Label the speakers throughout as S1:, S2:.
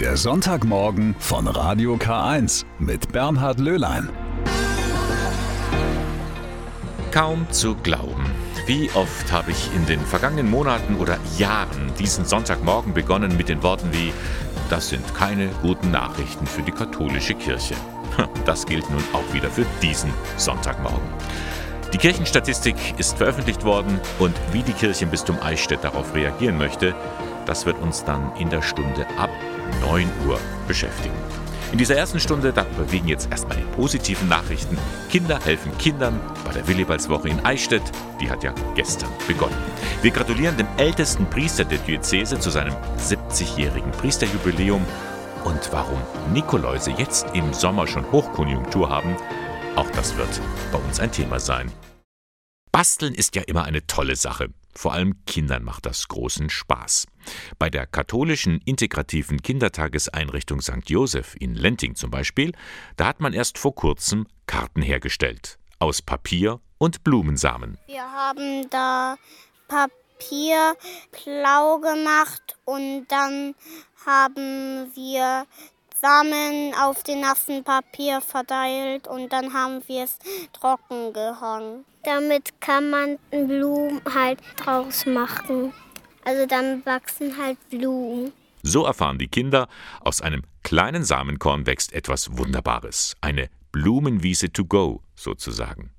S1: Der Sonntagmorgen von Radio K1 mit Bernhard Löhlein.
S2: Kaum zu glauben. Wie oft habe ich in den vergangenen Monaten oder Jahren diesen Sonntagmorgen begonnen mit den Worten wie, das sind keine guten Nachrichten für die katholische Kirche. Das gilt nun auch wieder für diesen Sonntagmorgen. Die Kirchenstatistik ist veröffentlicht worden und wie die Kirche im Bistum Eichstätt darauf reagieren möchte, das wird uns dann in der Stunde ab 9 Uhr beschäftigen. In dieser ersten Stunde, da bewegen jetzt erstmal die positiven Nachrichten. Kinder helfen Kindern bei der Willibaldswoche in Eichstätt. Die hat ja gestern begonnen. Wir gratulieren dem ältesten Priester der Diözese zu seinem 70-jährigen Priesterjubiläum. Und warum Nikoläuse jetzt im Sommer schon Hochkonjunktur haben, auch das wird bei uns ein Thema sein. Basteln ist ja immer eine tolle Sache. Vor allem Kindern macht das großen Spaß. Bei der katholischen integrativen Kindertageseinrichtung St. Joseph in Lenting zum Beispiel, da hat man erst vor kurzem Karten hergestellt. Aus Papier und Blumensamen.
S3: Wir haben da Papier blau gemacht und dann haben wir Samen auf dem nassen Papier verteilt und dann haben wir es trocken gehangen. Damit kann man Blumen halt draus machen. Also dann wachsen halt Blumen.
S2: So erfahren die Kinder, aus einem kleinen Samenkorn wächst etwas Wunderbares. Eine Blumenwiese to go sozusagen.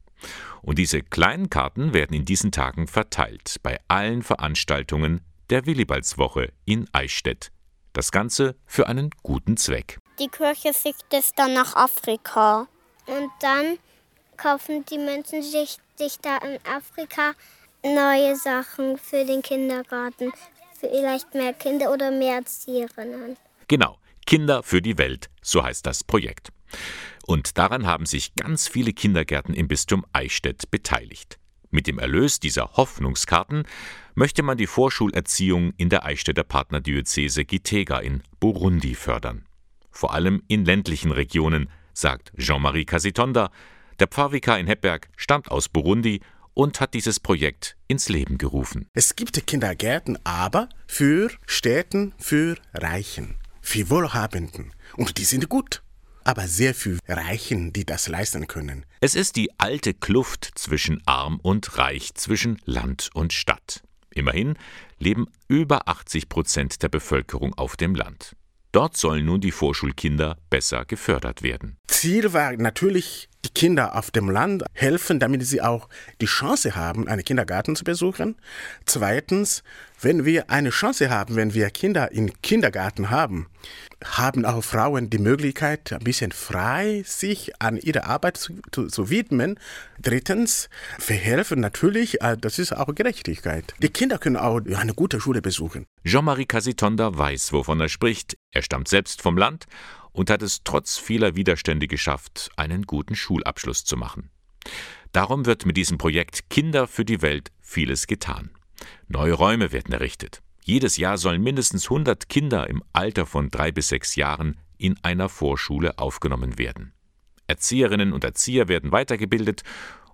S2: Und diese kleinen Karten werden in diesen Tagen verteilt bei allen Veranstaltungen der Willibaldswoche in Eichstätt das Ganze für einen guten Zweck.
S3: Die Kirche schickt es dann nach Afrika. Und dann kaufen die Menschen sich, sich da in Afrika neue Sachen für den Kindergarten. Vielleicht mehr Kinder oder mehr Erzieherinnen.
S2: Genau, Kinder für die Welt, so heißt das Projekt. Und daran haben sich ganz viele Kindergärten im Bistum Eichstätt beteiligt. Mit dem Erlös dieser Hoffnungskarten möchte man die Vorschulerziehung in der Eichstätter Partnerdiözese Gitega in Burundi fördern. Vor allem in ländlichen Regionen, sagt Jean-Marie Casitonda. Der Pfarrvikar in Hepberg stammt aus Burundi und hat dieses Projekt ins Leben gerufen.
S4: Es gibt Kindergärten, aber für Städten, für Reichen, für Wohlhabenden. Und die sind gut aber sehr viel Reichen, die das leisten können.
S2: Es ist die alte Kluft zwischen arm und reich, zwischen Land und Stadt. Immerhin leben über 80 Prozent der Bevölkerung auf dem Land. Dort sollen nun die Vorschulkinder besser gefördert werden.
S4: Ziel war natürlich, die Kinder auf dem Land helfen, damit sie auch die Chance haben, einen Kindergarten zu besuchen. Zweitens, wenn wir eine Chance haben, wenn wir Kinder im Kindergarten haben, haben auch Frauen die Möglichkeit, ein bisschen frei sich an ihre Arbeit zu, zu, zu widmen. Drittens, wir helfen natürlich, äh, das ist auch Gerechtigkeit. Die Kinder können auch eine gute Schule besuchen.
S2: Jean-Marie Casitonda weiß, wovon er spricht. Er stammt selbst vom Land und hat es trotz vieler Widerstände geschafft, einen guten Schulabschluss zu machen. Darum wird mit diesem Projekt Kinder für die Welt vieles getan. Neue Räume werden errichtet. Jedes Jahr sollen mindestens 100 Kinder im Alter von drei bis sechs Jahren in einer Vorschule aufgenommen werden. Erzieherinnen und Erzieher werden weitergebildet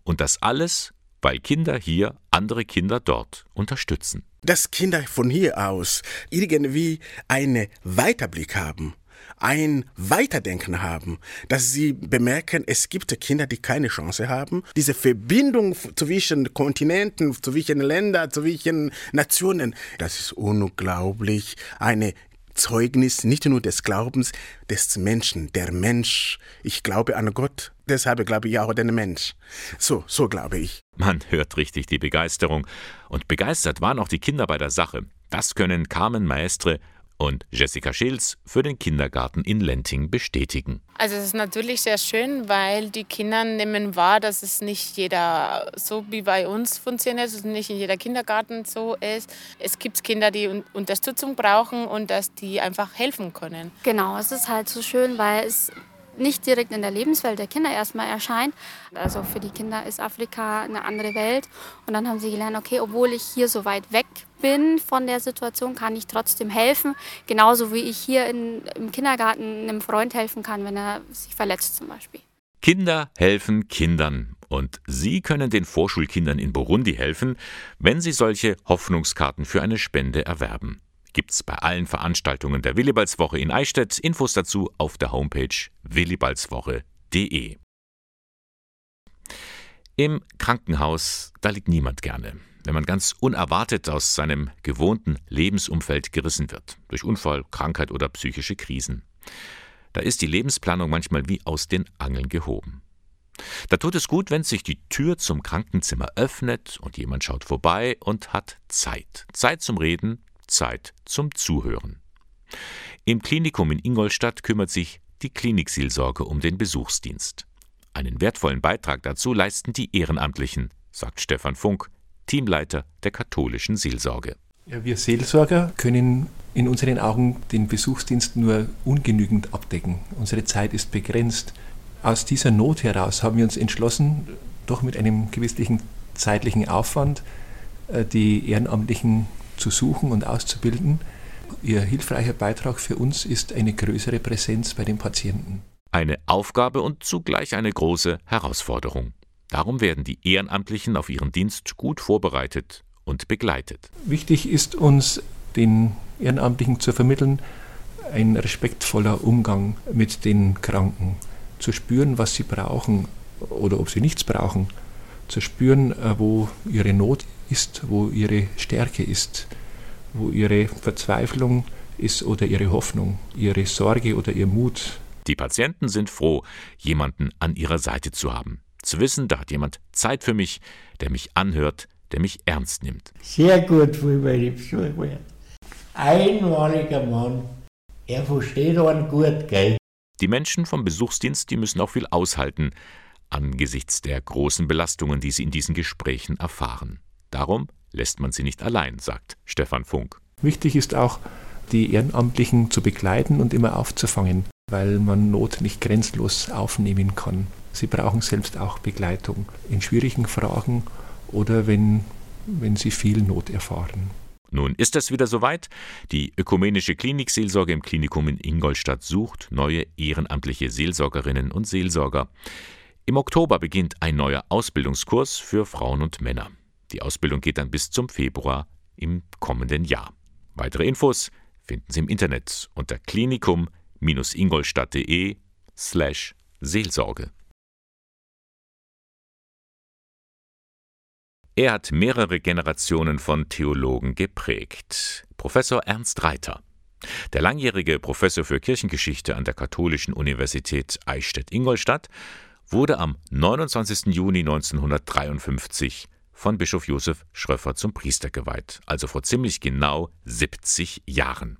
S2: und das alles, weil Kinder hier andere Kinder dort unterstützen.
S4: Dass Kinder von hier aus irgendwie einen Weiterblick haben ein Weiterdenken haben, dass sie bemerken, es gibt Kinder, die keine Chance haben. Diese Verbindung zwischen Kontinenten, zwischen Ländern, zwischen Nationen, das ist unglaublich. Eine Zeugnis nicht nur des Glaubens des Menschen, der Mensch. Ich glaube an Gott, deshalb glaube ich auch an den Mensch. So, so glaube ich.
S2: Man hört richtig die Begeisterung. Und begeistert waren auch die Kinder bei der Sache. Das können Carmen Maestre und Jessica Schilz für den Kindergarten in Lenting bestätigen.
S5: Also es ist natürlich sehr schön, weil die Kinder nehmen wahr, dass es nicht jeder so wie bei uns funktioniert, dass es nicht in jeder Kindergarten so ist. Es gibt Kinder, die Unterstützung brauchen und dass die einfach helfen können.
S6: Genau, es ist halt so schön, weil es nicht direkt in der Lebenswelt der Kinder erstmal erscheint. Also für die Kinder ist Afrika eine andere Welt. Und dann haben sie gelernt, okay, obwohl ich hier so weit weg bin von der Situation, kann ich trotzdem helfen. Genauso wie ich hier in, im Kindergarten einem Freund helfen kann, wenn er sich verletzt zum Beispiel.
S2: Kinder helfen Kindern. Und Sie können den Vorschulkindern in Burundi helfen, wenn Sie solche Hoffnungskarten für eine Spende erwerben. gibt's bei allen Veranstaltungen der Willibaldswoche in Eichstätt. Infos dazu auf der Homepage willibaldswoche.de. Im Krankenhaus, da liegt niemand gerne, wenn man ganz unerwartet aus seinem gewohnten Lebensumfeld gerissen wird, durch Unfall, Krankheit oder psychische Krisen. Da ist die Lebensplanung manchmal wie aus den Angeln gehoben. Da tut es gut, wenn sich die Tür zum Krankenzimmer öffnet und jemand schaut vorbei und hat Zeit. Zeit zum Reden, Zeit zum Zuhören. Im Klinikum in Ingolstadt kümmert sich die Klinikseelsorge um den Besuchsdienst. Einen wertvollen Beitrag dazu leisten die Ehrenamtlichen, sagt Stefan Funk, Teamleiter der katholischen Seelsorge.
S7: Ja, wir Seelsorger können in unseren Augen den Besuchsdienst nur ungenügend abdecken. Unsere Zeit ist begrenzt. Aus dieser Not heraus haben wir uns entschlossen, doch mit einem gewissen zeitlichen Aufwand äh, die Ehrenamtlichen zu suchen und auszubilden. Ihr hilfreicher Beitrag für uns ist eine größere Präsenz bei den Patienten.
S2: Eine Aufgabe und zugleich eine große Herausforderung. Darum werden die Ehrenamtlichen auf ihren Dienst gut vorbereitet und begleitet.
S7: Wichtig ist uns, den Ehrenamtlichen zu vermitteln, ein respektvoller Umgang mit den Kranken, zu spüren, was sie brauchen oder ob sie nichts brauchen, zu spüren, äh, wo ihre Not ist, wo ihre Stärke ist, wo ihre Verzweiflung ist oder ihre Hoffnung, ihre Sorge oder ihr Mut,
S2: die Patienten sind froh, jemanden an ihrer Seite zu haben. Zu wissen, da hat jemand Zeit für mich, der mich anhört, der mich ernst nimmt.
S8: Sehr gut für meine Besucher. Einmaliger Mann. Er versteht einen gut, gell?
S2: Die Menschen vom Besuchsdienst, die müssen auch viel aushalten, angesichts der großen Belastungen, die sie in diesen Gesprächen erfahren. Darum lässt man sie nicht allein, sagt Stefan Funk.
S7: Wichtig ist auch, die Ehrenamtlichen zu begleiten und immer aufzufangen weil man Not nicht grenzlos aufnehmen kann. Sie brauchen selbst auch Begleitung in schwierigen Fragen oder wenn, wenn sie viel Not erfahren.
S2: Nun ist es wieder soweit. Die ökumenische Klinikseelsorge im Klinikum in Ingolstadt sucht neue ehrenamtliche Seelsorgerinnen und Seelsorger. Im Oktober beginnt ein neuer Ausbildungskurs für Frauen und Männer. Die Ausbildung geht dann bis zum Februar im kommenden Jahr. Weitere Infos finden Sie im Internet unter klinikum ingolstadt.de slash Seelsorge. Er hat mehrere Generationen von Theologen geprägt. Professor Ernst Reiter. Der langjährige Professor für Kirchengeschichte an der Katholischen Universität Eichstätt-Ingolstadt wurde am 29. Juni 1953 von Bischof Josef Schröffer zum Priester geweiht, also vor ziemlich genau 70 Jahren.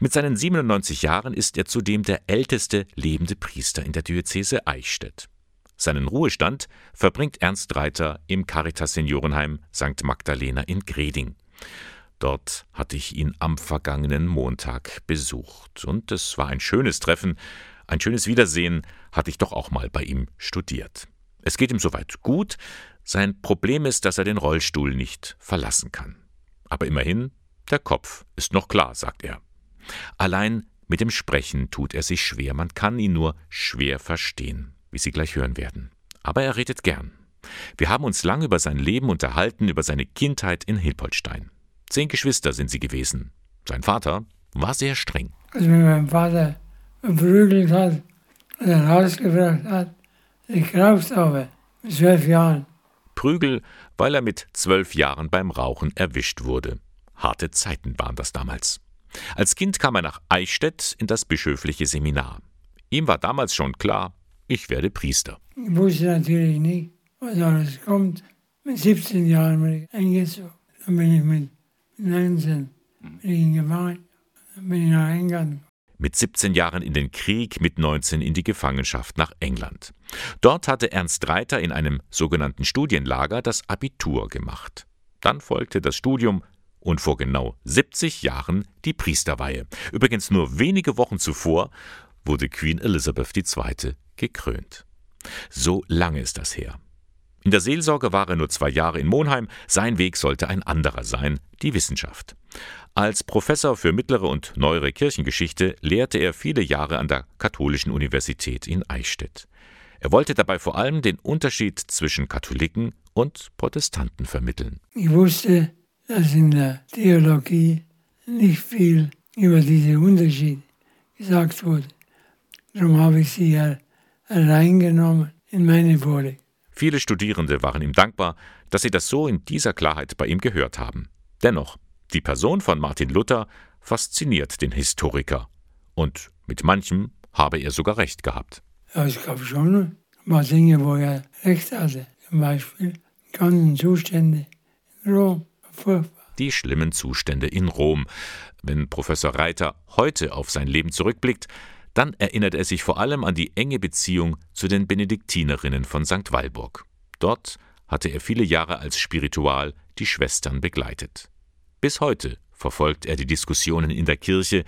S2: Mit seinen 97 Jahren ist er zudem der älteste lebende Priester in der Diözese Eichstätt. Seinen Ruhestand verbringt Ernst Reiter im Caritas Seniorenheim St. Magdalena in Greding. Dort hatte ich ihn am vergangenen Montag besucht. Und es war ein schönes Treffen, ein schönes Wiedersehen, hatte ich doch auch mal bei ihm studiert. Es geht ihm soweit gut, sein Problem ist, dass er den Rollstuhl nicht verlassen kann. Aber immerhin, der Kopf ist noch klar, sagt er. Allein mit dem Sprechen tut er sich schwer, man kann ihn nur schwer verstehen, wie Sie gleich hören werden. Aber er redet gern. Wir haben uns lang über sein Leben unterhalten, über seine Kindheit in Hilpoltstein. Zehn Geschwister sind sie gewesen. Sein Vater war sehr streng.
S9: Als mir mein Vater verprügelt hat und dann rausgebracht hat, ich glaub's aber, mit zwölf Jahren.
S2: Prügel, weil er mit zwölf Jahren beim Rauchen erwischt wurde. Harte Zeiten waren das damals. Als Kind kam er nach Eichstätt in das bischöfliche Seminar. Ihm war damals schon klar, ich werde Priester.
S9: Ich wusste natürlich nicht, was alles kommt. Mit 17 Jahren bin ich eingezogen. Dann bin ich mit 19 bin ich in Gefangenschaft. Dann bin ich nach England.
S2: Mit 17 Jahren in den Krieg, mit 19 in die Gefangenschaft nach England. Dort hatte Ernst Reiter in einem sogenannten Studienlager das Abitur gemacht. Dann folgte das Studium und vor genau 70 Jahren die Priesterweihe. Übrigens nur wenige Wochen zuvor wurde Queen Elizabeth II. Gekrönt. So lange ist das her. In der Seelsorge war er nur zwei Jahre in Monheim, sein Weg sollte ein anderer sein, die Wissenschaft. Als Professor für mittlere und neuere Kirchengeschichte lehrte er viele Jahre an der Katholischen Universität in Eichstätt. Er wollte dabei vor allem den Unterschied zwischen Katholiken und Protestanten vermitteln.
S9: Ich wusste, dass in der Theologie nicht viel über diese Unterschiede gesagt wurde. Darum habe ich sie ja reingenommen in meine Vorlesung.
S2: Viele Studierende waren ihm dankbar, dass sie das so in dieser Klarheit bei ihm gehört haben. Dennoch, die Person von Martin Luther fasziniert den Historiker. Und mit manchem habe er sogar recht gehabt.
S9: Ja, es gab schon ein paar Dinge, wo er recht hatte. Zum Beispiel die ganzen Zustände in Rom.
S2: Die schlimmen Zustände in Rom. Wenn Professor Reiter heute auf sein Leben zurückblickt, dann erinnert er sich vor allem an die enge Beziehung zu den Benediktinerinnen von St. Walburg. Dort hatte er viele Jahre als Spiritual die Schwestern begleitet. Bis heute verfolgt er die Diskussionen in der Kirche.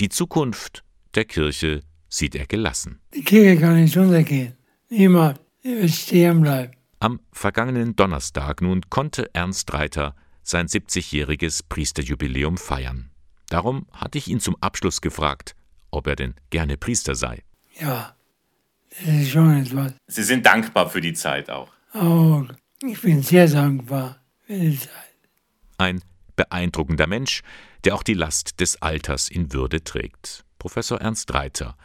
S2: Die Zukunft der Kirche sieht er gelassen.
S9: Die Kirche kann nicht untergehen. Niemand wird stehen bleiben.
S2: Am vergangenen Donnerstag nun konnte Ernst Reiter sein 70-jähriges Priesterjubiläum feiern. Darum hatte ich ihn zum Abschluss gefragt, ob er denn gerne Priester sei.
S9: Ja, das ist schon etwas.
S2: Sie sind dankbar für die Zeit auch.
S9: Oh, ich bin sehr dankbar für die Zeit.
S2: Ein beeindruckender Mensch, der auch die Last des Alters in Würde trägt. Professor Ernst Reiter,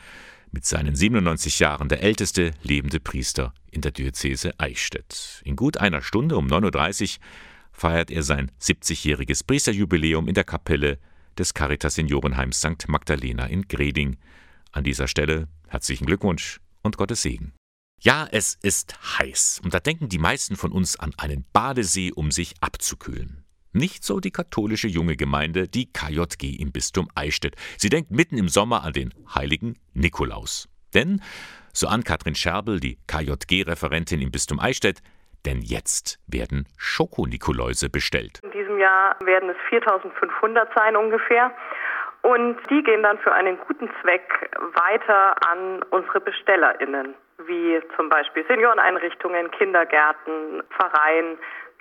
S2: mit seinen 97 Jahren der älteste lebende Priester in der Diözese Eichstätt. In gut einer Stunde um 9.30 Uhr feiert er sein 70-jähriges Priesterjubiläum in der Kapelle des Caritas Seniorenheims St. Magdalena in Greding. An dieser Stelle herzlichen Glückwunsch und Gottes Segen. Ja, es ist heiß, und da denken die meisten von uns an einen Badesee, um sich abzukühlen. Nicht so die katholische junge Gemeinde, die KJG im Bistum Eichstätt. Sie denkt mitten im Sommer an den heiligen Nikolaus. Denn, so an Katrin Scherbel, die KJG-Referentin im Bistum Eichstätt, denn jetzt werden Schokonikoläuse bestellt.
S10: Jahr werden es 4500 sein ungefähr. Und die gehen dann für einen guten Zweck weiter an unsere BestellerInnen, wie zum Beispiel Senioreneinrichtungen, Kindergärten, Pfarreien.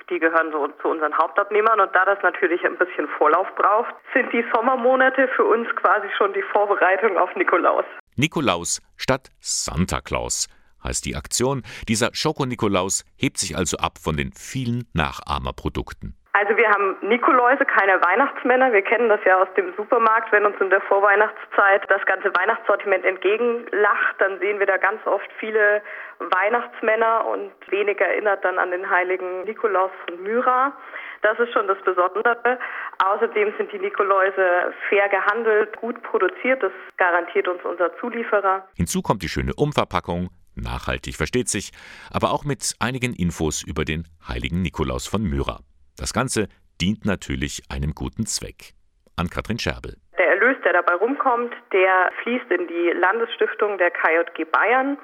S10: Die gehören so zu unseren Hauptabnehmern. Und da das natürlich ein bisschen Vorlauf braucht, sind die Sommermonate für uns quasi schon die Vorbereitung auf Nikolaus.
S2: Nikolaus statt Santa Claus heißt die Aktion. Dieser Schoko-Nikolaus hebt sich also ab von den vielen Nachahmerprodukten.
S10: Also wir haben Nikoläuse, keine Weihnachtsmänner. Wir kennen das ja aus dem Supermarkt. Wenn uns in der Vorweihnachtszeit das ganze Weihnachtssortiment entgegenlacht, dann sehen wir da ganz oft viele Weihnachtsmänner und wenig erinnert dann an den heiligen Nikolaus von Myra. Das ist schon das Besondere. Außerdem sind die Nikoläuse fair gehandelt, gut produziert. Das garantiert uns unser Zulieferer.
S2: Hinzu kommt die schöne Umverpackung, nachhaltig versteht sich, aber auch mit einigen Infos über den heiligen Nikolaus von Myra. Das Ganze dient natürlich einem guten Zweck. An Katrin Scherbel.
S10: Der Erlös, der dabei rumkommt, der fließt in die Landesstiftung der KJG Bayern.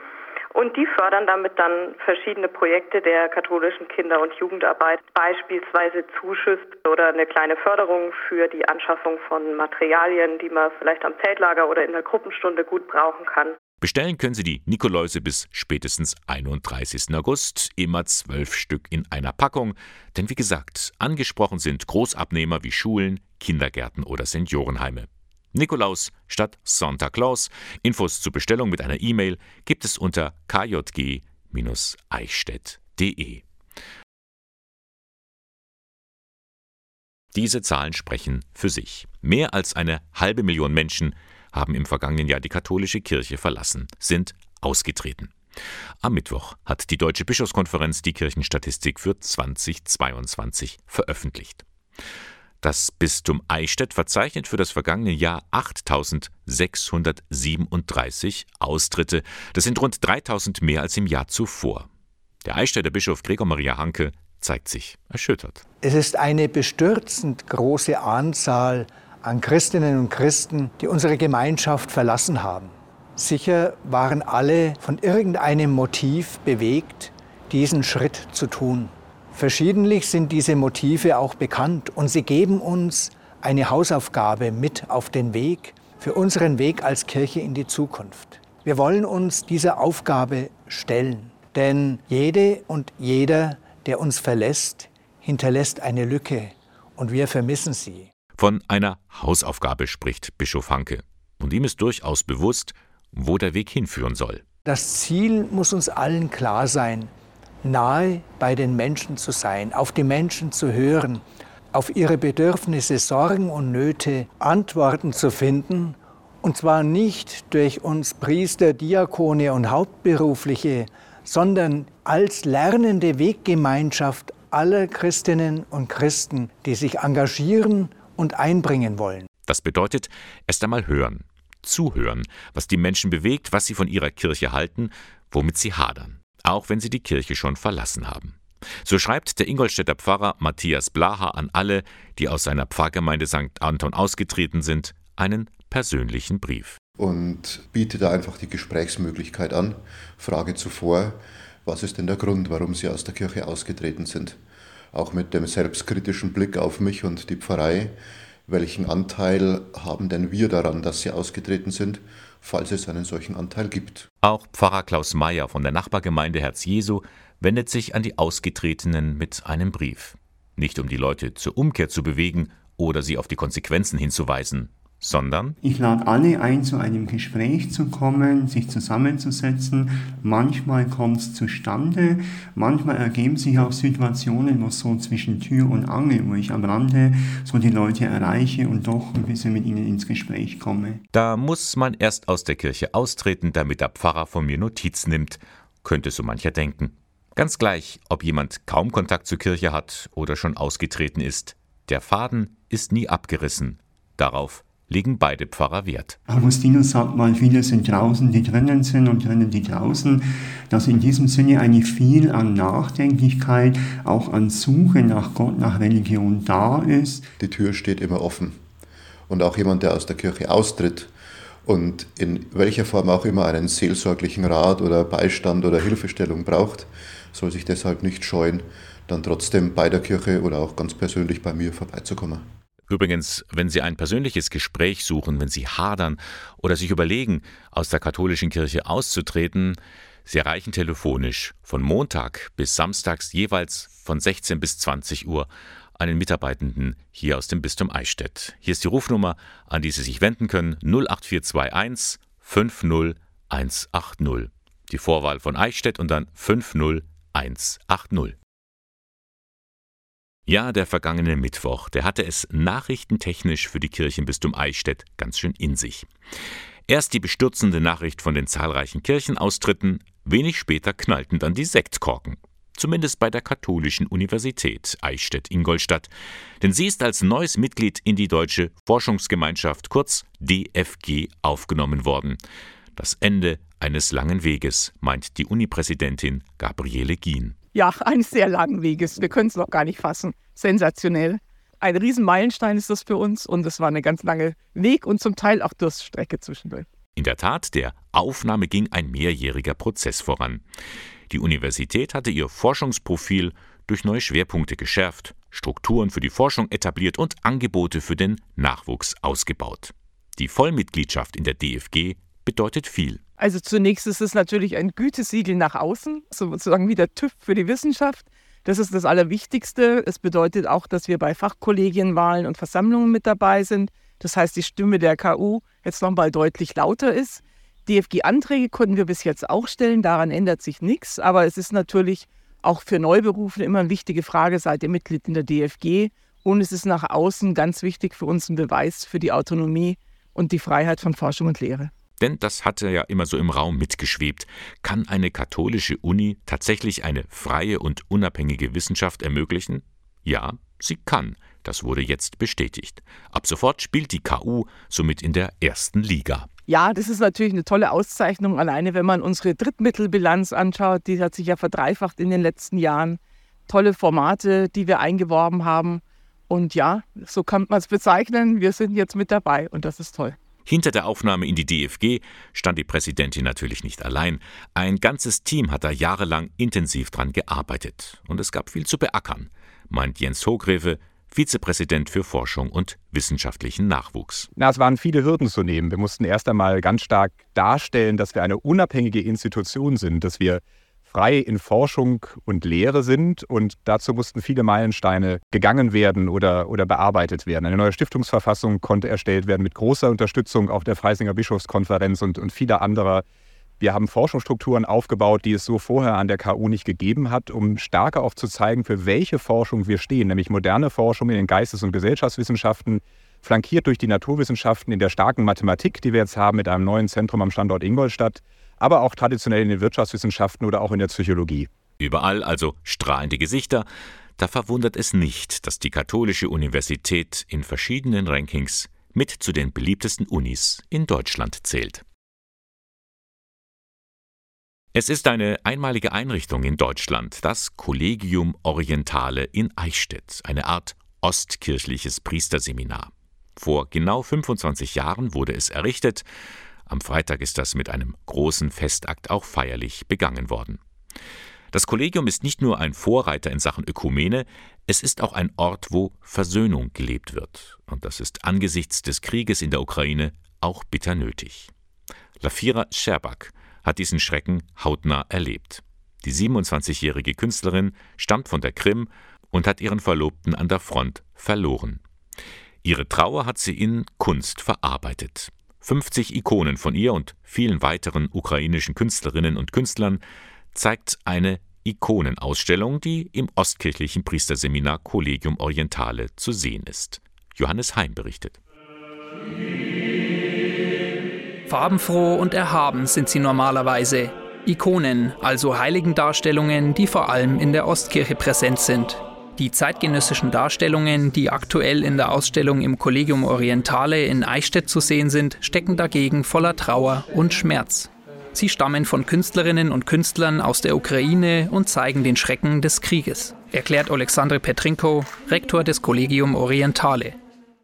S10: Und die fördern damit dann verschiedene Projekte der katholischen Kinder- und Jugendarbeit, beispielsweise Zuschüsse oder eine kleine Förderung für die Anschaffung von Materialien, die man vielleicht am Zeltlager oder in der Gruppenstunde gut brauchen kann.
S2: Bestellen können Sie die Nikoläuse bis spätestens 31. August, immer zwölf Stück in einer Packung. Denn wie gesagt, angesprochen sind Großabnehmer wie Schulen, Kindergärten oder Seniorenheime. Nikolaus statt Santa Claus. Infos zur Bestellung mit einer E-Mail gibt es unter kjg-eichstätt.de. Diese Zahlen sprechen für sich. Mehr als eine halbe Million Menschen haben im vergangenen Jahr die katholische Kirche verlassen, sind ausgetreten. Am Mittwoch hat die Deutsche Bischofskonferenz die Kirchenstatistik für 2022 veröffentlicht. Das Bistum Eichstätt verzeichnet für das vergangene Jahr 8.637 Austritte. Das sind rund 3.000 mehr als im Jahr zuvor. Der Eichstätter Bischof Gregor Maria Hanke zeigt sich erschüttert.
S11: Es ist eine bestürzend große Anzahl an Christinnen und Christen, die unsere Gemeinschaft verlassen haben. Sicher waren alle von irgendeinem Motiv bewegt, diesen Schritt zu tun. Verschiedentlich sind diese Motive auch bekannt und sie geben uns eine Hausaufgabe mit auf den Weg für unseren Weg als Kirche in die Zukunft. Wir wollen uns dieser Aufgabe stellen, denn jede und jeder, der uns verlässt, hinterlässt eine Lücke und wir vermissen sie.
S2: Von einer Hausaufgabe spricht Bischof Hanke. Und ihm ist durchaus bewusst, wo der Weg hinführen soll.
S11: Das Ziel muss uns allen klar sein, nahe bei den Menschen zu sein, auf die Menschen zu hören, auf ihre Bedürfnisse, Sorgen und Nöte Antworten zu finden, und zwar nicht durch uns Priester, Diakone und Hauptberufliche, sondern als lernende Weggemeinschaft aller Christinnen und Christen, die sich engagieren und einbringen wollen.
S2: Das bedeutet erst einmal hören, zuhören, was die Menschen bewegt, was sie von ihrer Kirche halten, womit sie hadern, auch wenn sie die Kirche schon verlassen haben. So schreibt der Ingolstädter Pfarrer Matthias Blaha an alle, die aus seiner Pfarrgemeinde St. Anton ausgetreten sind, einen persönlichen Brief.
S12: Und biete da einfach die Gesprächsmöglichkeit an. Frage zuvor, was ist denn der Grund, warum Sie aus der Kirche ausgetreten sind? Auch mit dem selbstkritischen Blick auf mich und die Pfarrei. Welchen Anteil haben denn wir daran, dass Sie ausgetreten sind, falls es einen solchen Anteil gibt?
S2: Auch Pfarrer Klaus Meyer von der Nachbargemeinde Herz Jesu wendet sich an die Ausgetretenen mit einem Brief. Nicht um die Leute zur Umkehr zu bewegen oder sie auf die Konsequenzen hinzuweisen, sondern
S13: ich lade alle ein, zu einem Gespräch zu kommen, sich zusammenzusetzen. Manchmal kommt es zustande, manchmal ergeben sich auch Situationen, wo so zwischen Tür und Angel, wo ich am Rande so die Leute erreiche und doch ein bisschen mit ihnen ins Gespräch komme.
S2: Da muss man erst aus der Kirche austreten, damit der Pfarrer von mir Notiz nimmt, könnte so mancher denken. Ganz gleich, ob jemand kaum Kontakt zur Kirche hat oder schon ausgetreten ist. Der Faden ist nie abgerissen. Darauf legen beide Pfarrer Wert.
S13: Augustinus sagt mal, viele sind draußen, die drinnen sind und drinnen, die draußen. Dass in diesem Sinne eine viel an Nachdenklichkeit, auch an Suche nach Gott, nach Religion da ist.
S12: Die Tür steht immer offen. Und auch jemand, der aus der Kirche austritt und in welcher Form auch immer einen seelsorglichen Rat oder Beistand oder Hilfestellung braucht, soll sich deshalb nicht scheuen, dann trotzdem bei der Kirche oder auch ganz persönlich bei mir vorbeizukommen.
S2: Übrigens, wenn Sie ein persönliches Gespräch suchen, wenn Sie hadern oder sich überlegen, aus der katholischen Kirche auszutreten, Sie erreichen telefonisch von Montag bis Samstags jeweils von 16 bis 20 Uhr einen Mitarbeitenden hier aus dem Bistum Eichstätt. Hier ist die Rufnummer, an die Sie sich wenden können, 08421 50180. Die Vorwahl von Eichstätt und dann 50180. Ja, der vergangene Mittwoch, der hatte es nachrichtentechnisch für die Kirchenbistum Eichstätt ganz schön in sich. Erst die bestürzende Nachricht von den zahlreichen Kirchenaustritten, wenig später knallten dann die Sektkorken. Zumindest bei der Katholischen Universität Eichstätt-Ingolstadt. Denn sie ist als neues Mitglied in die Deutsche Forschungsgemeinschaft, kurz DFG, aufgenommen worden. Das Ende eines langen Weges, meint die Unipräsidentin Gabriele Gien
S14: ja, eines sehr langen Weges. Wir können es noch gar nicht fassen. Sensationell. Ein Riesenmeilenstein ist das für uns und es war eine ganz lange Weg und zum Teil auch Durststrecke zwischendurch.
S2: In der Tat, der Aufnahme ging ein mehrjähriger Prozess voran. Die Universität hatte ihr Forschungsprofil durch neue Schwerpunkte geschärft, Strukturen für die Forschung etabliert und Angebote für den Nachwuchs ausgebaut. Die Vollmitgliedschaft in der DFG bedeutet viel.
S14: Also zunächst ist es natürlich ein Gütesiegel nach außen, sozusagen wie der TÜV für die Wissenschaft. Das ist das Allerwichtigste. Es bedeutet auch, dass wir bei Fachkollegienwahlen und Versammlungen mit dabei sind. Das heißt, die Stimme der KU jetzt nochmal deutlich lauter ist. DFG-Anträge konnten wir bis jetzt auch stellen, daran ändert sich nichts. Aber es ist natürlich auch für Neuberufe immer eine wichtige Frage, seid ihr Mitglied in der DFG? Und es ist nach außen ganz wichtig für uns ein Beweis für die Autonomie und die Freiheit von Forschung und Lehre.
S2: Denn das hatte ja immer so im Raum mitgeschwebt. Kann eine katholische Uni tatsächlich eine freie und unabhängige Wissenschaft ermöglichen? Ja, sie kann. Das wurde jetzt bestätigt. Ab sofort spielt die KU somit in der ersten Liga.
S14: Ja, das ist natürlich eine tolle Auszeichnung. Alleine, wenn man unsere Drittmittelbilanz anschaut, die hat sich ja verdreifacht in den letzten Jahren. Tolle Formate, die wir eingeworben haben. Und ja, so kann man es bezeichnen. Wir sind jetzt mit dabei und das ist toll.
S2: Hinter der Aufnahme in die DFG stand die Präsidentin natürlich nicht allein. Ein ganzes Team hat da jahrelang intensiv dran gearbeitet. Und es gab viel zu beackern, meint Jens Hogreve, Vizepräsident für Forschung und wissenschaftlichen Nachwuchs.
S15: Na, es waren viele Hürden zu nehmen. Wir mussten erst einmal ganz stark darstellen, dass wir eine unabhängige Institution sind, dass wir frei in Forschung und Lehre sind. Und dazu mussten viele Meilensteine gegangen werden oder, oder bearbeitet werden. Eine neue Stiftungsverfassung konnte erstellt werden mit großer Unterstützung auch der Freisinger Bischofskonferenz und, und vieler anderer Wir haben Forschungsstrukturen aufgebaut, die es so vorher an der KU nicht gegeben hat, um stärker auch zu zeigen, für welche Forschung wir stehen, nämlich moderne Forschung in den Geistes- und Gesellschaftswissenschaften, flankiert durch die Naturwissenschaften in der starken Mathematik, die wir jetzt haben mit einem neuen Zentrum am Standort Ingolstadt, aber auch traditionell in den Wirtschaftswissenschaften oder auch in der Psychologie.
S2: Überall also strahlende Gesichter. Da verwundert es nicht, dass die Katholische Universität in verschiedenen Rankings mit zu den beliebtesten Unis in Deutschland zählt. Es ist eine einmalige Einrichtung in Deutschland, das Collegium Orientale in Eichstätt, eine Art ostkirchliches Priesterseminar. Vor genau 25 Jahren wurde es errichtet. Am Freitag ist das mit einem großen Festakt auch feierlich begangen worden. Das Kollegium ist nicht nur ein Vorreiter in Sachen Ökumene, es ist auch ein Ort, wo Versöhnung gelebt wird. Und das ist angesichts des Krieges in der Ukraine auch bitter nötig. Lafira Scherbak hat diesen Schrecken hautnah erlebt. Die 27-jährige Künstlerin stammt von der Krim und hat ihren Verlobten an der Front verloren. Ihre Trauer hat sie in Kunst verarbeitet. 50 Ikonen von ihr und vielen weiteren ukrainischen Künstlerinnen und Künstlern zeigt eine Ikonenausstellung, die im ostkirchlichen Priesterseminar Collegium Orientale zu sehen ist. Johannes Heim berichtet.
S16: Farbenfroh und erhaben sind sie normalerweise. Ikonen, also Heiligendarstellungen, die vor allem in der Ostkirche präsent sind. Die zeitgenössischen Darstellungen, die aktuell in der Ausstellung im Collegium Orientale in Eichstätt zu sehen sind, stecken dagegen voller Trauer und Schmerz. Sie stammen von Künstlerinnen und Künstlern aus der Ukraine und zeigen den Schrecken des Krieges, erklärt Alexandre Petrinko, Rektor des Collegium Orientale.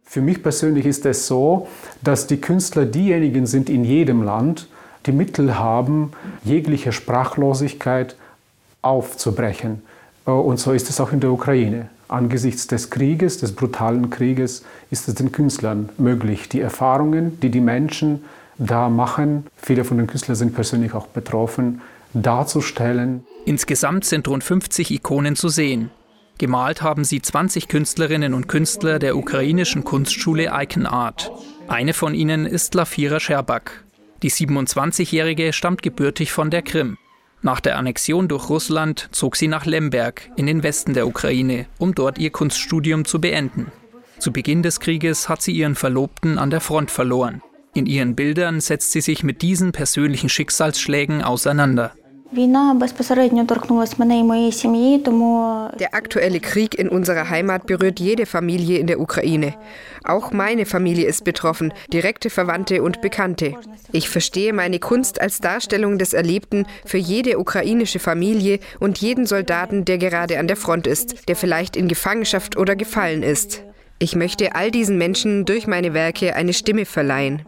S17: Für mich persönlich ist es so, dass die Künstler diejenigen sind in jedem Land, die Mittel haben, jegliche Sprachlosigkeit aufzubrechen. Äh, und so ist es auch in der Ukraine. Angesichts des Krieges, des brutalen Krieges, ist es den Künstlern möglich, die Erfahrungen, die die Menschen da machen, viele von den Künstlern sind persönlich auch betroffen, darzustellen.
S16: Insgesamt sind rund 50 Ikonen zu sehen. Gemalt haben sie 20 Künstlerinnen und Künstler der ukrainischen Kunstschule Icon Art. Eine von ihnen ist Lafira Scherbak. Die 27-Jährige stammt gebürtig von der Krim. Nach der Annexion durch Russland zog sie nach Lemberg in den Westen der Ukraine, um dort ihr Kunststudium zu beenden. Zu Beginn des Krieges hat sie ihren Verlobten an der Front verloren. In ihren Bildern setzt sie sich mit diesen persönlichen Schicksalsschlägen auseinander.
S18: Der aktuelle Krieg in unserer Heimat berührt jede Familie in der Ukraine. Auch meine Familie ist betroffen, direkte Verwandte und Bekannte. Ich verstehe meine Kunst als Darstellung des Erlebten für jede ukrainische Familie und jeden Soldaten, der gerade an der Front ist, der vielleicht in Gefangenschaft oder gefallen ist. Ich möchte all diesen Menschen durch meine Werke eine Stimme verleihen.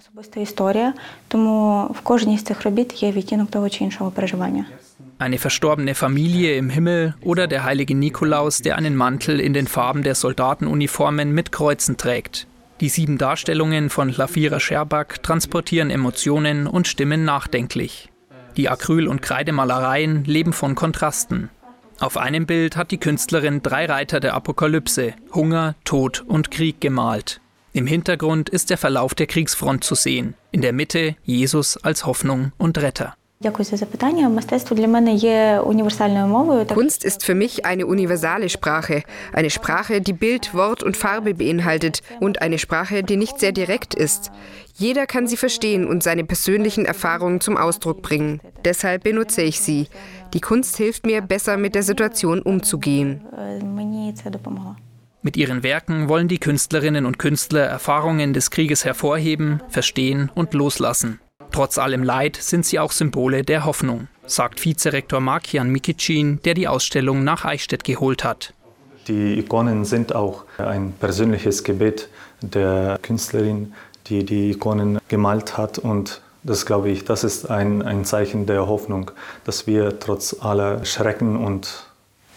S16: Eine verstorbene Familie im Himmel oder der heilige Nikolaus, der einen Mantel in den Farben der Soldatenuniformen mit Kreuzen trägt. Die sieben Darstellungen von Lafira Scherbak transportieren Emotionen und stimmen nachdenklich. Die Acryl- und Kreidemalereien leben von Kontrasten. Auf einem Bild hat die Künstlerin drei Reiter der Apokalypse, Hunger, Tod und Krieg gemalt. Im Hintergrund ist der Verlauf der Kriegsfront zu sehen, in der Mitte Jesus als Hoffnung und Retter.
S18: Kunst ist für mich eine universale Sprache, eine Sprache, die Bild, Wort und Farbe beinhaltet und eine Sprache, die nicht sehr direkt ist. Jeder kann sie verstehen und seine persönlichen Erfahrungen zum Ausdruck bringen. Deshalb benutze ich sie. Die Kunst hilft mir, besser mit der Situation umzugehen.
S16: Mit ihren Werken wollen die Künstlerinnen und Künstler Erfahrungen des Krieges hervorheben, verstehen und loslassen. Trotz allem Leid sind sie auch Symbole der Hoffnung, sagt Vizerektor Markian Mikicin, der die Ausstellung nach Eichstätt geholt hat.
S19: Die Ikonen sind auch ein persönliches Gebet der Künstlerin, die die Ikonen gemalt hat. Und das glaube ich, das ist ein, ein Zeichen der Hoffnung, dass wir trotz aller Schrecken und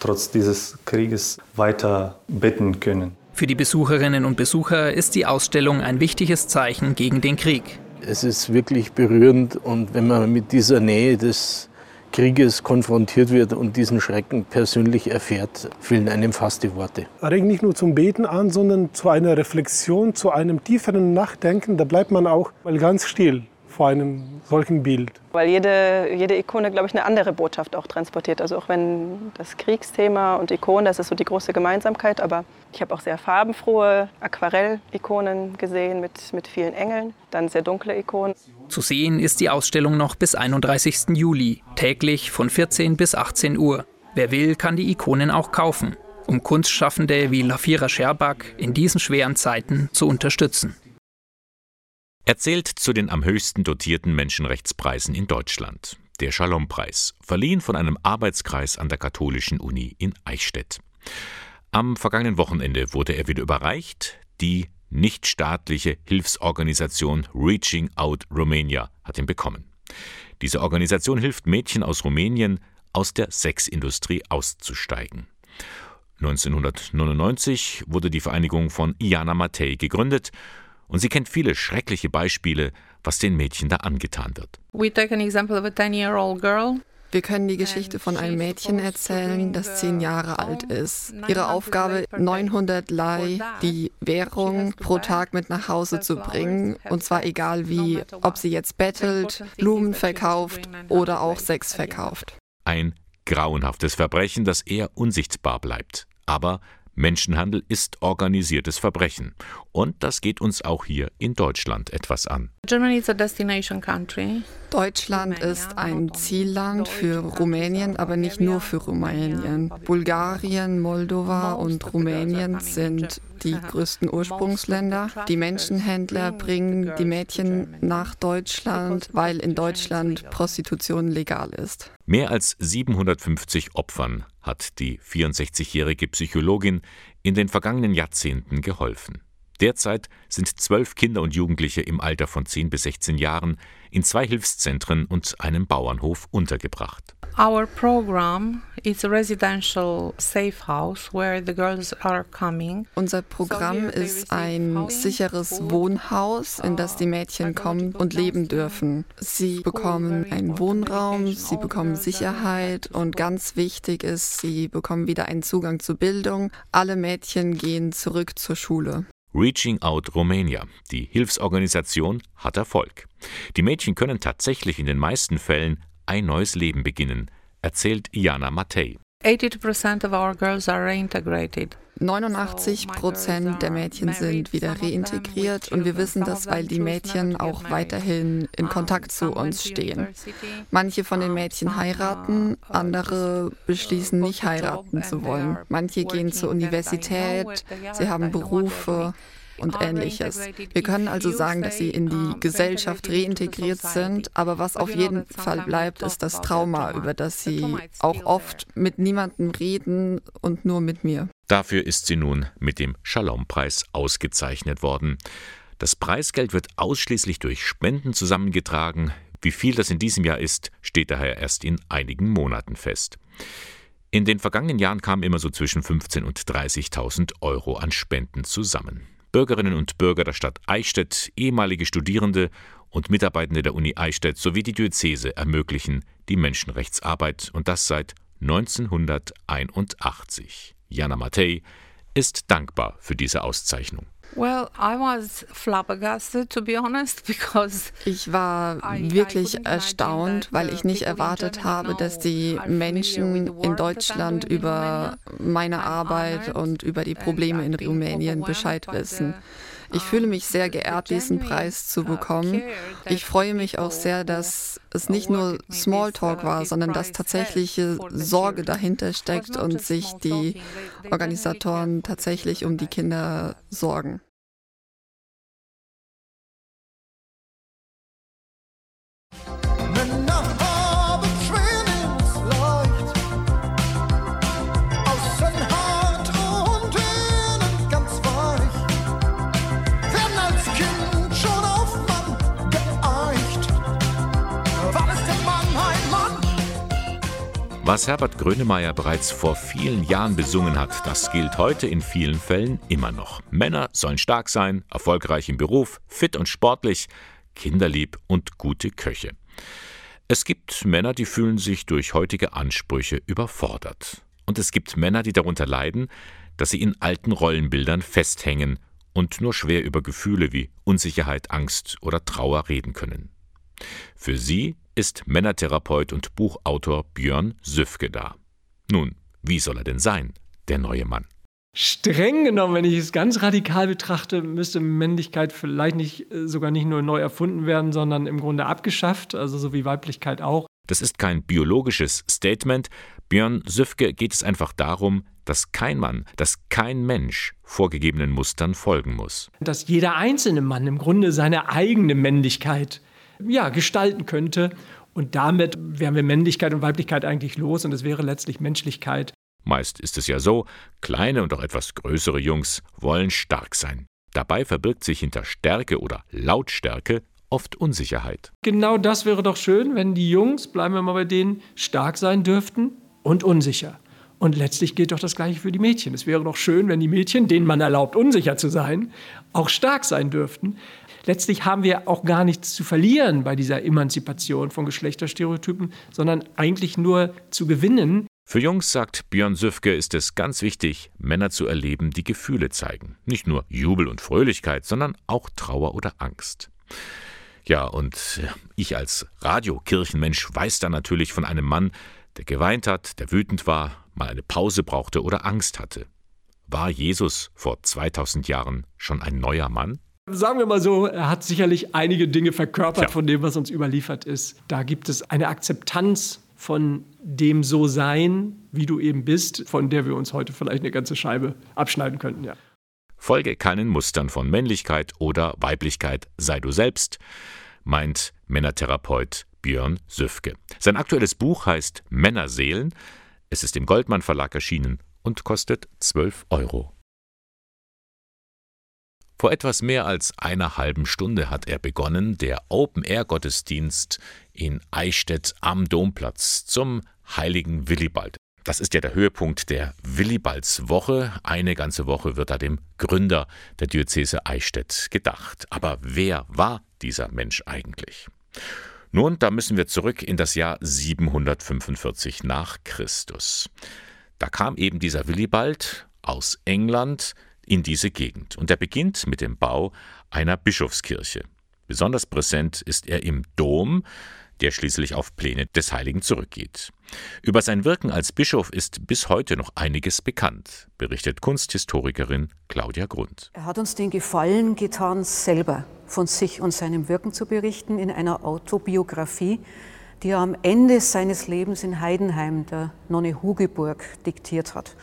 S19: trotz dieses Krieges weiter beten können.
S16: Für die Besucherinnen und Besucher ist die Ausstellung ein wichtiges Zeichen gegen den Krieg
S20: es ist wirklich berührend und wenn man mit dieser Nähe des Krieges konfrontiert wird und diesen Schrecken persönlich erfährt, fehlen einem fast die Worte.
S21: Regt nicht nur zum Beten an, sondern zu einer Reflexion, zu einem tieferen Nachdenken. Da bleibt man auch mal ganz still vor einem solchen Bild.
S22: Weil jede, jede Ikone, glaube ich, eine andere Botschaft auch transportiert. Also auch wenn das Kriegsthema und Ikonen, das ist so die große Gemeinsamkeit. Aber ich habe auch sehr farbenfrohe Aquarell-Ikonen gesehen mit, mit vielen Engeln. Dann sehr dunkle Ikonen.
S16: Zu sehen ist die Ausstellung noch bis 31. Juli, täglich von 14 bis 18 Uhr. Wer will, kann die Ikonen auch kaufen, um Kunstschaffende wie Lafira Scherbak in diesen schweren Zeiten zu unterstützen.
S2: Er zählt zu den am höchsten dotierten Menschenrechtspreisen in Deutschland, der Shalom-Preis, verliehen von einem Arbeitskreis an der Katholischen Uni in Eichstätt. Am vergangenen Wochenende wurde er wieder überreicht. Die nichtstaatliche Hilfsorganisation Reaching Out Romania hat ihn bekommen. Diese Organisation hilft Mädchen aus Rumänien, aus der Sexindustrie auszusteigen. 1999 wurde die Vereinigung von Iana Matei gegründet und sie kennt viele schreckliche Beispiele, was den Mädchen da angetan wird.
S23: We take an example of a 10-year-old girl
S24: wir können die Geschichte von einem Mädchen erzählen, das zehn Jahre alt ist. Ihre Aufgabe, 900 Lei, die Währung pro Tag mit nach Hause zu bringen. Und zwar egal wie, ob sie jetzt bettelt, Blumen verkauft oder auch Sex verkauft.
S2: Ein grauenhaftes Verbrechen, das eher unsichtbar bleibt. Aber Menschenhandel ist organisiertes Verbrechen. Und das geht uns auch hier in Deutschland etwas an.
S24: Deutschland ist ein Zielland für Rumänien, aber nicht nur für Rumänien. Bulgarien, Moldova und Rumänien sind die größten Ursprungsländer. Die Menschenhändler bringen die Mädchen nach Deutschland, weil in Deutschland Prostitution legal ist.
S2: Mehr als 750 Opfern hat die 64-jährige Psychologin in den vergangenen Jahrzehnten geholfen. Derzeit sind zwölf Kinder und Jugendliche im Alter von 10 bis 16 Jahren in zwei Hilfszentren und einem Bauernhof untergebracht.
S23: Our program is a residential safe house where the girls are coming.
S24: Unser Programm ist ein sicheres Wohnhaus, in das die Mädchen kommen und leben dürfen. Sie bekommen einen Wohnraum, sie bekommen Sicherheit und ganz wichtig ist, sie bekommen wieder einen Zugang zur Bildung. Alle Mädchen gehen zurück zur Schule.
S2: Reaching Out Romania, die Hilfsorganisation, hat Erfolg. Die Mädchen können tatsächlich in den meisten Fällen ein neues Leben beginnen, erzählt Iana Matei.
S24: 89 Prozent der Mädchen sind wieder reintegriert und wir wissen das, weil die Mädchen auch weiterhin in Kontakt zu uns stehen. Manche von den Mädchen heiraten, andere beschließen nicht heiraten zu wollen. Manche gehen zur Universität, sie haben Berufe und ähnliches. Wir können also sagen, dass sie in die Gesellschaft reintegriert sind, aber was auf jeden Fall bleibt, ist das Trauma, über das sie auch oft mit niemandem reden und nur mit mir.
S2: Dafür ist sie nun mit dem Shalom-Preis ausgezeichnet worden. Das Preisgeld wird ausschließlich durch Spenden zusammengetragen. Wie viel das in diesem Jahr ist, steht daher erst in einigen Monaten fest. In den vergangenen Jahren kamen immer so zwischen 15.000 und 30.000 Euro an Spenden zusammen. Bürgerinnen und Bürger der Stadt Eichstätt, ehemalige Studierende und Mitarbeitende der Uni Eichstätt sowie die Diözese ermöglichen die Menschenrechtsarbeit und das seit 1981. Jana Matei ist dankbar für diese Auszeichnung.
S23: Well, I was flabbergasted, to be honest, because
S24: ich war wirklich erstaunt, weil ich nicht erwartet habe, dass die Menschen in Deutschland über meine Arbeit und über die Probleme in Rumänien Bescheid wissen. Ich fühle mich sehr geehrt, diesen Preis zu bekommen. Ich freue mich auch sehr, dass es nicht nur Smalltalk war, sondern dass tatsächliche Sorge dahinter steckt und sich die Organisatoren tatsächlich um die Kinder sorgen.
S2: Was Herbert Grönemeyer bereits vor vielen Jahren besungen hat, das gilt heute in vielen Fällen immer noch. Männer sollen stark sein, erfolgreich im Beruf, fit und sportlich, kinderlieb und gute Köche. Es gibt Männer, die fühlen sich durch heutige Ansprüche überfordert. Und es gibt Männer, die darunter leiden, dass sie in alten Rollenbildern festhängen und nur schwer über Gefühle wie Unsicherheit, Angst oder Trauer reden können. Für sie ist Männertherapeut und Buchautor Björn Süfke da. Nun, wie soll er denn sein, der neue Mann?
S25: Streng genommen, wenn ich es ganz radikal betrachte, müsste Männlichkeit vielleicht nicht äh, sogar nicht nur neu erfunden werden, sondern im Grunde abgeschafft, also so wie Weiblichkeit auch.
S2: Das ist kein biologisches Statement. Björn Süfke geht es einfach darum, dass kein Mann, dass kein Mensch vorgegebenen Mustern folgen muss.
S25: Dass jeder einzelne Mann im Grunde seine eigene Männlichkeit ja, gestalten könnte. Und damit wären wir Männlichkeit und Weiblichkeit eigentlich los und es wäre letztlich Menschlichkeit.
S2: Meist ist es ja so, kleine und auch etwas größere Jungs wollen stark sein. Dabei verbirgt sich hinter Stärke oder Lautstärke oft Unsicherheit.
S25: Genau das wäre doch schön, wenn die Jungs, bleiben wir mal bei denen, stark sein dürften und unsicher. Und letztlich gilt doch das Gleiche für die Mädchen. Es wäre doch schön, wenn die Mädchen, denen man erlaubt, unsicher zu sein, auch stark sein dürften. Letztlich haben wir auch gar nichts zu verlieren bei dieser Emanzipation von Geschlechterstereotypen, sondern eigentlich nur zu gewinnen,
S2: für Jungs, sagt Björn Süfke, ist es ganz wichtig, Männer zu erleben, die Gefühle zeigen. Nicht nur Jubel und Fröhlichkeit, sondern auch Trauer oder Angst. Ja, und ich als Radiokirchenmensch weiß da natürlich von einem Mann, der geweint hat, der wütend war, mal eine Pause brauchte oder Angst hatte. War Jesus vor 2000 Jahren schon ein neuer Mann?
S25: Sagen wir mal so, er hat sicherlich einige Dinge verkörpert ja. von dem, was uns überliefert ist. Da gibt es eine Akzeptanz von dem So-Sein, wie du eben bist, von der wir uns heute vielleicht eine ganze Scheibe abschneiden könnten, ja.
S2: Folge keinen Mustern von Männlichkeit oder Weiblichkeit, sei du selbst, meint Männertherapeut Björn Süfke. Sein aktuelles Buch heißt Männerseelen. Es ist im Goldmann Verlag erschienen und kostet 12 Euro. Vor etwas mehr als einer halben Stunde hat er begonnen, der Open-Air-Gottesdienst in Eichstätt am Domplatz zum heiligen Willibald. Das ist ja der Höhepunkt der Willibaldswoche. Eine ganze Woche wird da dem Gründer der Diözese Eichstätt gedacht. Aber wer war dieser Mensch eigentlich? Nun, da müssen wir zurück in das Jahr 745 nach Christus. Da kam eben dieser Willibald aus England in diese Gegend. Und er beginnt mit dem Bau einer Bischofskirche. Besonders präsent ist er im Dom, der schließlich auf Pläne des Heiligen zurückgeht. Über sein Wirken als Bischof ist bis heute noch einiges bekannt, berichtet Kunsthistorikerin Claudia Grund.
S26: Er hat uns den Gefallen getan, selber von sich und seinem Wirken zu berichten in einer Autobiografie, die er am Ende seines Lebens in Heidenheim, der Nonne Hugeburg, diktiert hat.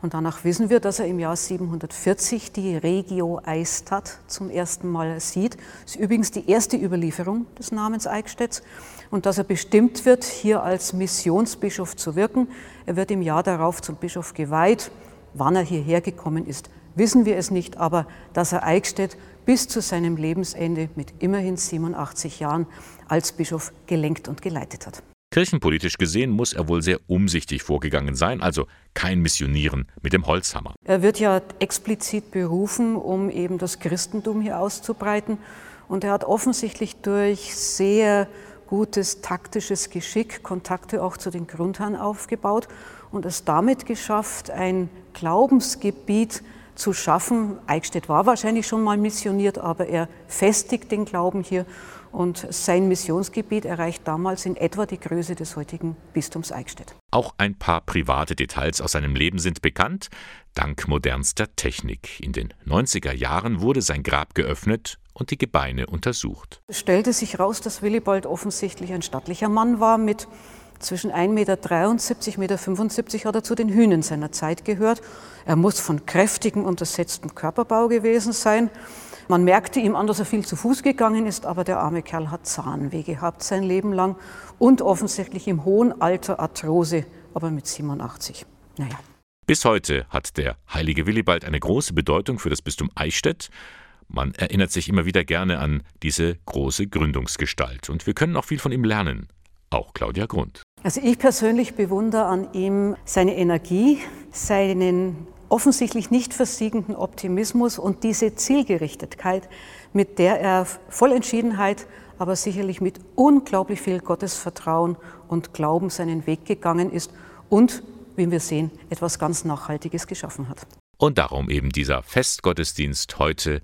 S26: Und danach wissen wir, dass er im Jahr 740 die Regio Eistadt zum ersten Mal sieht. Das ist übrigens die erste Überlieferung des Namens Eichstätts. Und dass er bestimmt wird, hier als Missionsbischof zu wirken. Er wird im Jahr darauf zum Bischof geweiht. Wann er hierher gekommen ist, wissen wir es nicht, aber dass er Eichstätt bis zu seinem Lebensende mit immerhin 87 Jahren als Bischof gelenkt und geleitet hat.
S2: Kirchenpolitisch gesehen muss er wohl sehr umsichtig vorgegangen sein, also kein Missionieren mit dem Holzhammer.
S26: Er wird ja explizit berufen, um eben das Christentum hier auszubreiten. Und er hat offensichtlich durch sehr gutes taktisches Geschick Kontakte auch zu den Grundherren aufgebaut und es damit geschafft, ein Glaubensgebiet zu schaffen. Eichstätt war wahrscheinlich schon mal missioniert, aber er festigt den Glauben hier und sein Missionsgebiet erreicht damals in etwa die Größe des heutigen Bistums Eichstätt.
S2: Auch ein paar private Details aus seinem Leben sind bekannt, dank modernster Technik. In den 90er Jahren wurde sein Grab geöffnet und die Gebeine untersucht.
S26: Es stellte sich heraus, dass Willibald offensichtlich ein stattlicher Mann war mit zwischen 1,73 Meter, 1,75 Meter hat er zu den Hühnen seiner Zeit gehört. Er muss von kräftigem, untersetztem Körperbau gewesen sein. Man merkte ihm an, dass er viel zu Fuß gegangen ist, aber der arme Kerl hat Zahnweh gehabt sein Leben lang und offensichtlich im hohen Alter Arthrose, aber mit 87. Naja.
S2: Bis heute hat der heilige Willibald eine große Bedeutung für das Bistum Eichstätt. Man erinnert sich immer wieder gerne an diese große Gründungsgestalt und wir können auch viel von ihm lernen. Auch Claudia Grund.
S26: Also ich persönlich bewundere an ihm seine Energie, seinen offensichtlich nicht versiegenden Optimismus und diese Zielgerichtetkeit, mit der er voll Entschiedenheit, aber sicherlich mit unglaublich viel Gottesvertrauen und Glauben seinen Weg gegangen ist und, wie wir sehen, etwas ganz Nachhaltiges geschaffen hat.
S2: Und darum eben dieser Festgottesdienst heute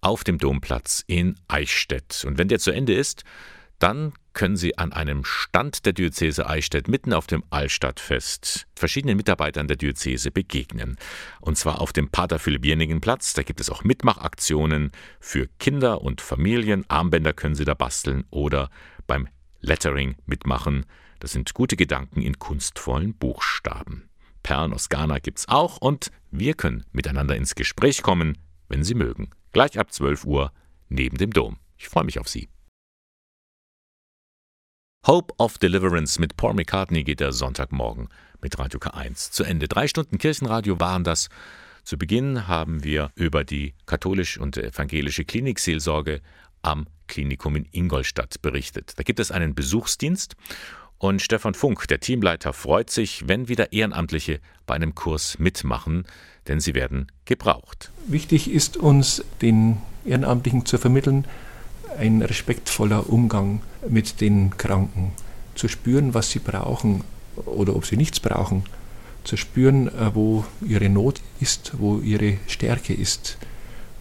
S2: auf dem Domplatz in Eichstätt. Und wenn der zu Ende ist, dann können Sie an einem Stand der Diözese Eichstätt mitten auf dem Altstadtfest verschiedenen Mitarbeitern der Diözese begegnen. Und zwar auf dem Pater Philipp Jenigen Platz. Da gibt es auch Mitmachaktionen für Kinder und Familien. Armbänder können Sie da basteln oder beim Lettering mitmachen. Das sind gute Gedanken in kunstvollen Buchstaben. Perlen aus Ghana gibt's auch und wir können miteinander ins Gespräch kommen, wenn Sie mögen. Gleich ab 12 Uhr neben dem Dom. Ich freue mich auf Sie. Hope of Deliverance mit Paul McCartney geht der Sonntagmorgen mit Radio K1 zu Ende. Drei Stunden Kirchenradio waren das. Zu Beginn haben wir über die katholische und evangelische Klinikseelsorge am Klinikum in Ingolstadt berichtet. Da gibt es einen Besuchsdienst und Stefan Funk, der Teamleiter, freut sich, wenn wieder Ehrenamtliche bei einem Kurs mitmachen, denn sie werden gebraucht.
S7: Wichtig ist uns, den Ehrenamtlichen zu vermitteln, ein respektvoller Umgang mit den Kranken, zu spüren, was sie brauchen oder ob sie nichts brauchen, zu spüren, äh, wo ihre Not ist, wo ihre Stärke ist,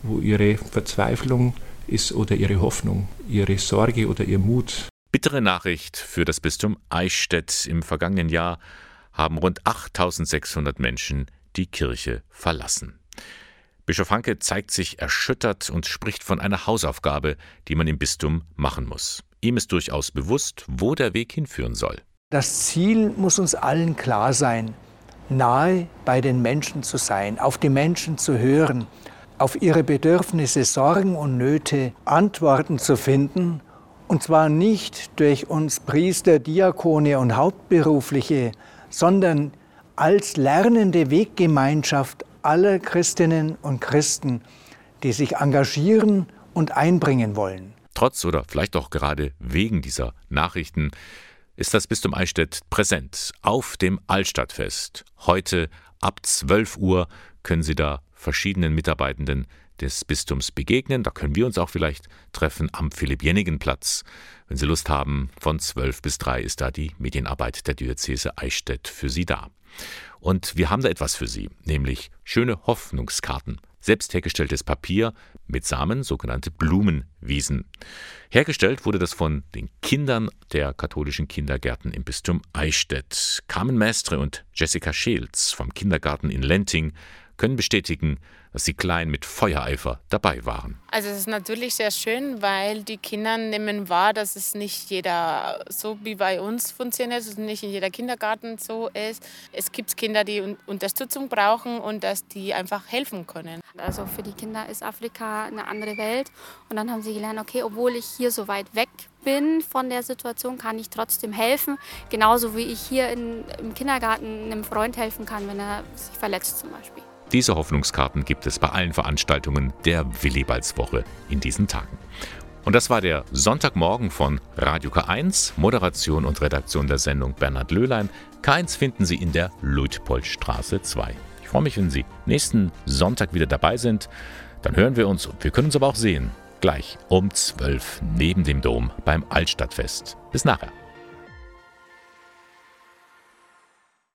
S7: wo ihre Verzweiflung ist oder ihre Hoffnung, ihre Sorge oder ihr Mut.
S2: Bittere Nachricht für das Bistum Eichstätt. Im vergangenen Jahr haben rund 8600 Menschen die Kirche verlassen. Bischof Hanke zeigt sich erschüttert und spricht von einer Hausaufgabe, die man im Bistum machen muss. Ihm ist durchaus bewusst, wo der Weg hinführen soll.
S11: Das Ziel muss uns allen klar sein, nahe bei den Menschen zu sein, auf die Menschen zu hören, auf ihre Bedürfnisse, Sorgen und Nöte Antworten zu finden, und zwar nicht durch uns Priester, Diakone und Hauptberufliche, sondern als lernende Weggemeinschaft aller Christinnen und Christen, die sich engagieren und einbringen wollen.
S2: Trotz oder vielleicht auch gerade wegen dieser Nachrichten ist das Bistum Eichstätt präsent auf dem Altstadtfest. Heute ab 12 Uhr können Sie da verschiedenen Mitarbeitenden des Bistums begegnen. Da können wir uns auch vielleicht treffen am Philipp-Jennigen-Platz. Wenn Sie Lust haben, von 12 bis 3 ist da die Medienarbeit der Diözese Eichstätt für Sie da. Und wir haben da etwas für Sie, nämlich schöne Hoffnungskarten. Selbst hergestelltes Papier mit Samen, sogenannte Blumenwiesen. Hergestellt wurde das von den Kindern der katholischen Kindergärten im Bistum Eichstätt. Carmen Mestre und Jessica Scheels vom Kindergarten in Lenting können bestätigen, dass die Kleinen mit Feuereifer dabei waren.
S27: Also es ist natürlich sehr schön, weil die Kinder nehmen wahr, dass es nicht jeder so wie bei uns funktioniert, dass es nicht in jeder Kindergarten so ist. Es gibt Kinder, die Unterstützung brauchen und dass die einfach helfen können.
S28: Also für die Kinder ist Afrika eine andere Welt und dann haben sie gelernt, okay, obwohl ich hier so weit weg bin von der Situation, kann ich trotzdem helfen. Genauso wie ich hier in, im Kindergarten einem Freund helfen kann, wenn er sich verletzt zum Beispiel.
S2: Diese Hoffnungskarten gibt es bei allen Veranstaltungen der Willibaldswoche in diesen Tagen. Und das war der Sonntagmorgen von Radio K1, Moderation und Redaktion der Sendung Bernhard Löhlein. K1 finden Sie in der Luitpoldstraße 2. Ich freue mich, wenn Sie nächsten Sonntag wieder dabei sind. Dann hören wir uns und wir können uns aber auch sehen. Gleich um 12 neben dem Dom beim Altstadtfest. Bis nachher.